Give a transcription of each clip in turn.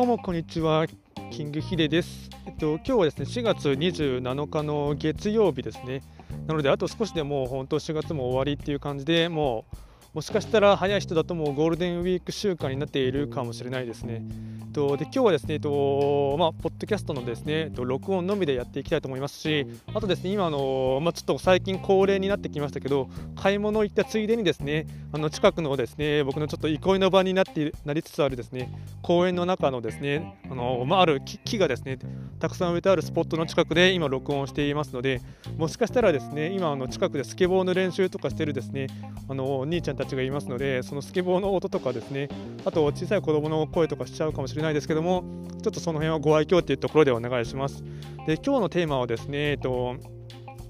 どうもこんにちは。キングヒデです、えっと、今日はですね4月27日の月曜日ですね。なのであと少しでもう本当4月も終わりっていう感じでもうもしかしたら早い人だともうゴールデンウィーク週間になっているかもしれないですね。とで今日はですね、えっとまあ、ポッドキャストのですねえっと録音のみでやっていきたいと思いますし、あとですね今あの、まあ、ちょっと最近恒例になってきましたけど、買い物行ったついでにですねあの近くのですね僕のちょっと憩いの場になってなりつつあるですね公園の中のですねあの、まあ、ある木がですねたくさん植えてあるスポットの近くで今録音していますので、もしかしたらですね今あの近くでスケボーの練習とかしてるですねあの兄ちゃんたちがいますので、そのスケボーの音とかですね、あと小さい子供の声とかしちゃうかもしれないれないですけども、ちょっとその辺はご愛嬌というところでお願いします。で今日のテーマはですね、えっと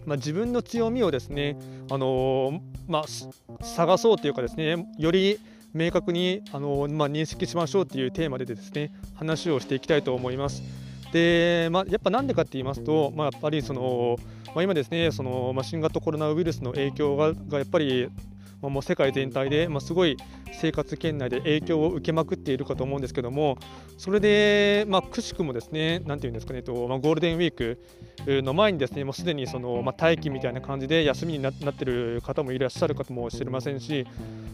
まあ、自分の強みをですね、あのー、まあ、探そうというかですね、より明確に、あのー、まあ、認識しましょうというテーマでですね話をしていきたいと思います。でまあ、やっぱなんでかって言いますと、まあ、やっぱりその、まあ、今ですねその、まあ、新型コロナウイルスの影響ががやっぱりまあ、もう世界全体で、まあ、すごい生活圏内で影響を受けまくっているかと思うんですけどもそれで、まあ、くしくもですね何て言うんですかねと、まあ、ゴールデンウィークの前にですねもうすでにその、まあ、待機みたいな感じで休みになっている方もいらっしゃるかもしれませんし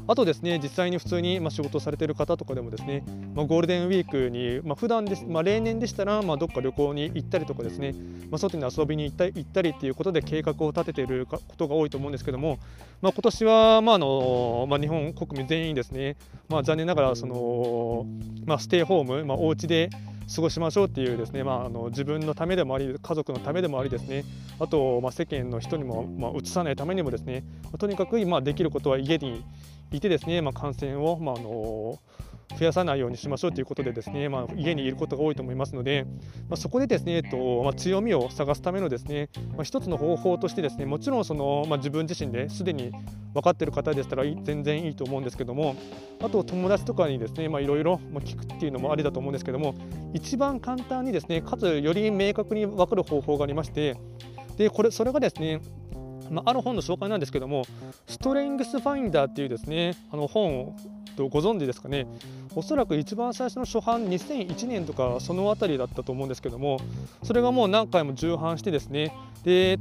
あとですね実際に普通に、まあ、仕事されている方とかでもですね、まあ、ゴールデンウィークに、まあ、普段です、まあ、例年でしたら、まあ、どっか旅行に行ったりとかですね、まあ、外に遊びに行った行ったりっていうことで計画を立てていることが多いと思うんですけども、まあ、今年は、まああのまあ、日本国民全員ですね、まあ、残念ながらその、まあ、ステイホーム、まあ、お家で過ごしましょうっていうですね、まあ、あの自分のためでもあり家族のためでもありですね。あと、まあ、世間の人にも、まあ、移さないためにもですね、まあ、とにかく今できることは家にいてですね、まあ、感染を、まあ、あの増やさないようにしましょうということでですね、まあ、家にいることが多いと思いますので、まあ、そこでですね、えっとまあ、強みを探すためのですね、まあ、一つの方法としてですね。もちろんその、まあ、自分自身ですでに分かってる方でしたら全然いいと思うんですけどもあと友達とかにですねいろいろ聞くっていうのもありだと思うんですけども一番簡単にですねかつより明確に分かる方法がありましてでこれそれがですねまあ、ある本の紹介なんですけども、ストレングスファインダーっていうですね、あの本をご存知ですかね、おそらく一番最初の初版2001年とかその辺りだったと思うんですけどもそれがもう何回も重版してですねで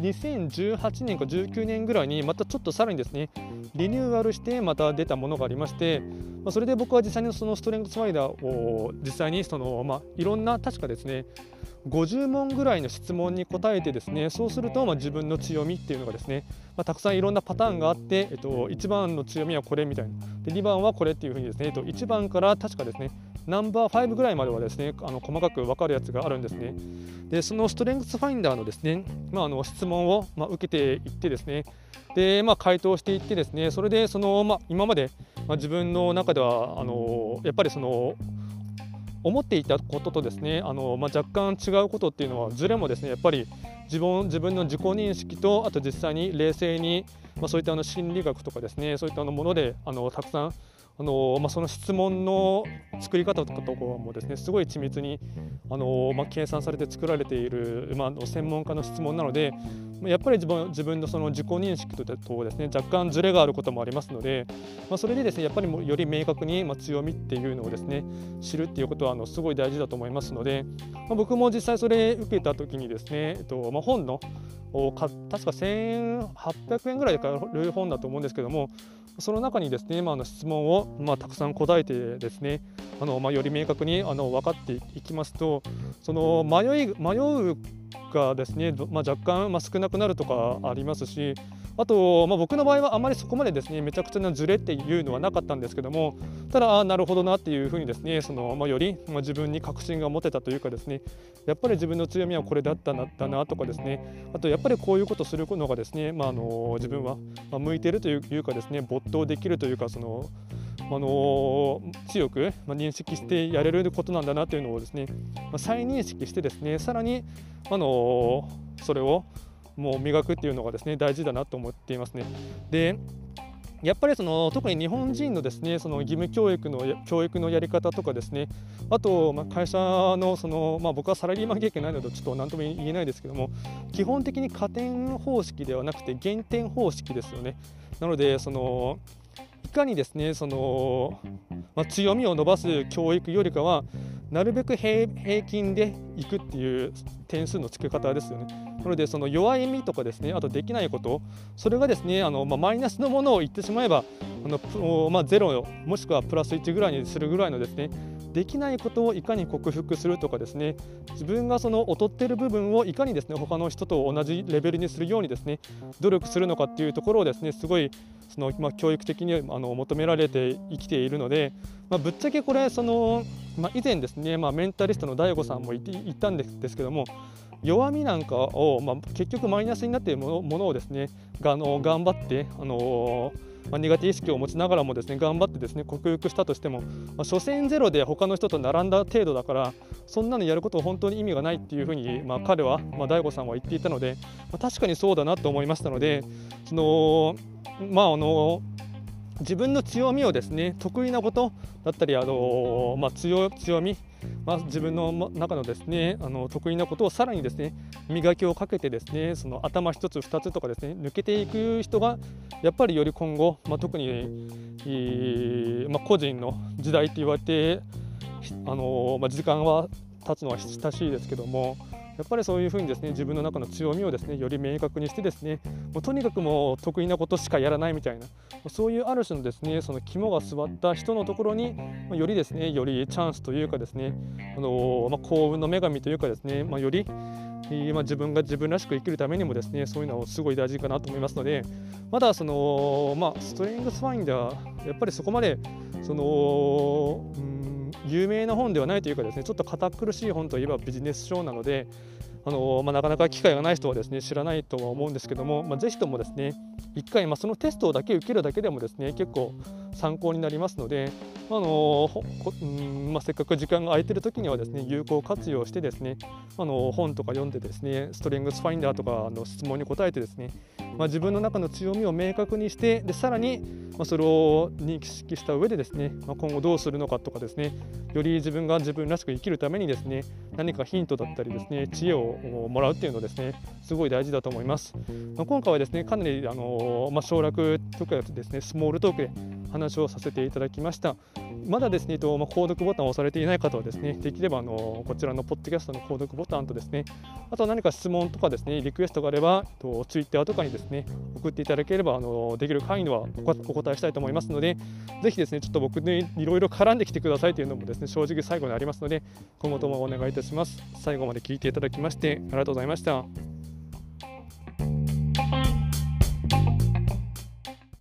2018年か19年ぐらいにまたちょっとさらにですねリニューアルしてまた出たものがありまして、まあ、それで僕は実際にそのストレングスファイダーを実際にその、まあ、いろんな確かですね50問ぐらいの質問に答えてですねそうするとまあ自分の強みっていうのがですね、まあ、たくさんいろんなパターンがあって、えっと、1番の強みはこれみたいな。で2番はこれっていうふうにですね、えっと、1番から確かですねナンバー5ぐらいまではですねあの細かく分かるやつがあるんですね。でそのストレングスファインダーのですね、まあ、あの質問を、まあ、受けていってですね。で、まあ、回答していってですねそれでその、まあ、今まで、まあ、自分の中ではあのやっぱりその思っていたこととですねあの、まあ、若干違うことっていうのはずれもですねやっぱり自分自分の自己認識とあと実際に冷静に、まあ、そういったあの心理学とかですねそういったあのものであのたくさんあのまあ、その質問の作り方とかとかもですねすごい緻密にあの、まあ、計算されて作られている、まあ、専門家の質問なのでやっぱり自分自分のその自己認識とですね若干ずれがあることもありますので、まあ、それでですねやっぱりより明確に、まあ、強みっていうのをですね知るっていうことはあのすごい大事だと思いますので、まあ、僕も実際それ受けた時にですね、えっとまあ、本の確か1800円ぐらいで買える本だと思うんですけどもその中にですね、まあ、の質問を、まあ、たくさん答えてですねあの、まあ、より明確にあの分かっていきますとその迷い迷うがですね、まあ、若干、まあ、少なくなるとかありますしあと、まあ、僕の場合はあまりそこまでですねめちゃくちゃなズレっていうのはなかったんですけどもただあなるほどなっていうふうにですねその、まあ、より、まあ、自分に確信が持てたというかですねやっぱり自分の強みはこれだったなだなとかですねあとやっぱりこういうことするのがですね、まあ、あの自分は向いているというかですね没頭できるというかそのあの強く、認識してやれることなんだなというのをですね、再認識してですねさらに、あのそれをもう磨くっていうのがですね大事だなと思っていますね。でやっぱりその特に日本人のですねその義務教育の教育のやり方とかですねあとま会社のそのまあ、僕はサラリーマン経験ないのでちょっと何とも言えないですけども基本的に加点方式ではなくて減点方式ですよね。なのでそのいかにですねその、まあ、強みを伸ばす教育よりかはなるべく平均でいくっていう点数の付け方ですよね。なので、その弱いみとかですね、あとできないこと、それがですね、あのまあ、マイナスのものを言ってしまえば、あのまあ、0もしくはプラス1ぐらいにするぐらいのですね、できないことをいかに克服するとかですね自分がその劣っている部分をいかにですね他の人と同じレベルにするようにですね努力するのかっていうところをですねすごいその、まあ、教育的にあの求められて生きているので、まあ、ぶっちゃけこれその、まあ、以前ですね、まあ、メンタリストの DAIGO さんも言ったんですけども弱みなんかを、まあ、結局マイナスになっているものをですねがの頑張って、あのまあ、苦手意識を持ちながらもですね頑張ってですね克服したとしても、まあ、所詮ゼロで他の人と並んだ程度だからそんなのやることは本当に意味がないっていうふうに、まあ、彼は、まあ、大悟さんは言っていたので、まあ、確かにそうだなと思いましたのでそのまああの自分の強みをですね得意なことだったりあの、まあ、強強みまあ、自分の中のですねあの得意なことをさらにですね磨きをかけてですねその頭1つ2つとかですね抜けていく人がやっぱりより今後、まあ、特に、まあ、個人の時代って言われてあの、ま、時間は経つのは親しいですけどもやっぱりそういうふうにですね自分の中の強みをですねより明確にしてですねもうとにかくもう得意なことしかやらないみたいなそういうある種のですねその肝が据わった人のところによりですねよりチャンスというかですねあの、まあ、幸運の女神というかですね、まあ、よりまあ、自分が自分らしく生きるためにもですねそういうのはすごい大事かなと思いますのでまだその、まあ、ストレングスファインダーやっぱりそこまでその、うん有名な本ではないというかですねちょっと堅苦しい本といえばビジネス書なのであのまあ、なかなか機会がない人はですね知らないとは思うんですけども、まあ、ぜひともですね1回、まあ、そのテストだけ受けるだけでもですね結構参考になりますので、あのうんまあ、せっかく時間が空いてる時にはですね有効活用してですね、あの本とか読んでですねストレングスファインダーとかの質問に答えてですね、まあ、自分の中の強みを明確にしてでさらに、まあ、それを認識した上でですね、まあ、今後どうするのかとかですねより自分が自分らしく生きるためにですね何かヒントだったりですね知恵をもらうっていうのですねすごい大事だと思います、まあ、今回はですねかなりあの、まあ、省略とかですねスモールトークで話をさせていただきましたまだですね、とまあ、購読ボタンを押されていない方はですね、できればあのこちらのポッドキャストの購読ボタンとですね、あとは何か質問とかですね、リクエストがあれば、とツイッターとかにですね、送っていただければあのできる範囲ではお答えしたいと思いますので、ぜひですね、ちょっと僕にいろいろ絡んできてくださいというのもですね、正直最後にありますので、今後ともお願いいたします。最後まで聞いていただきまして、ありがとうございました。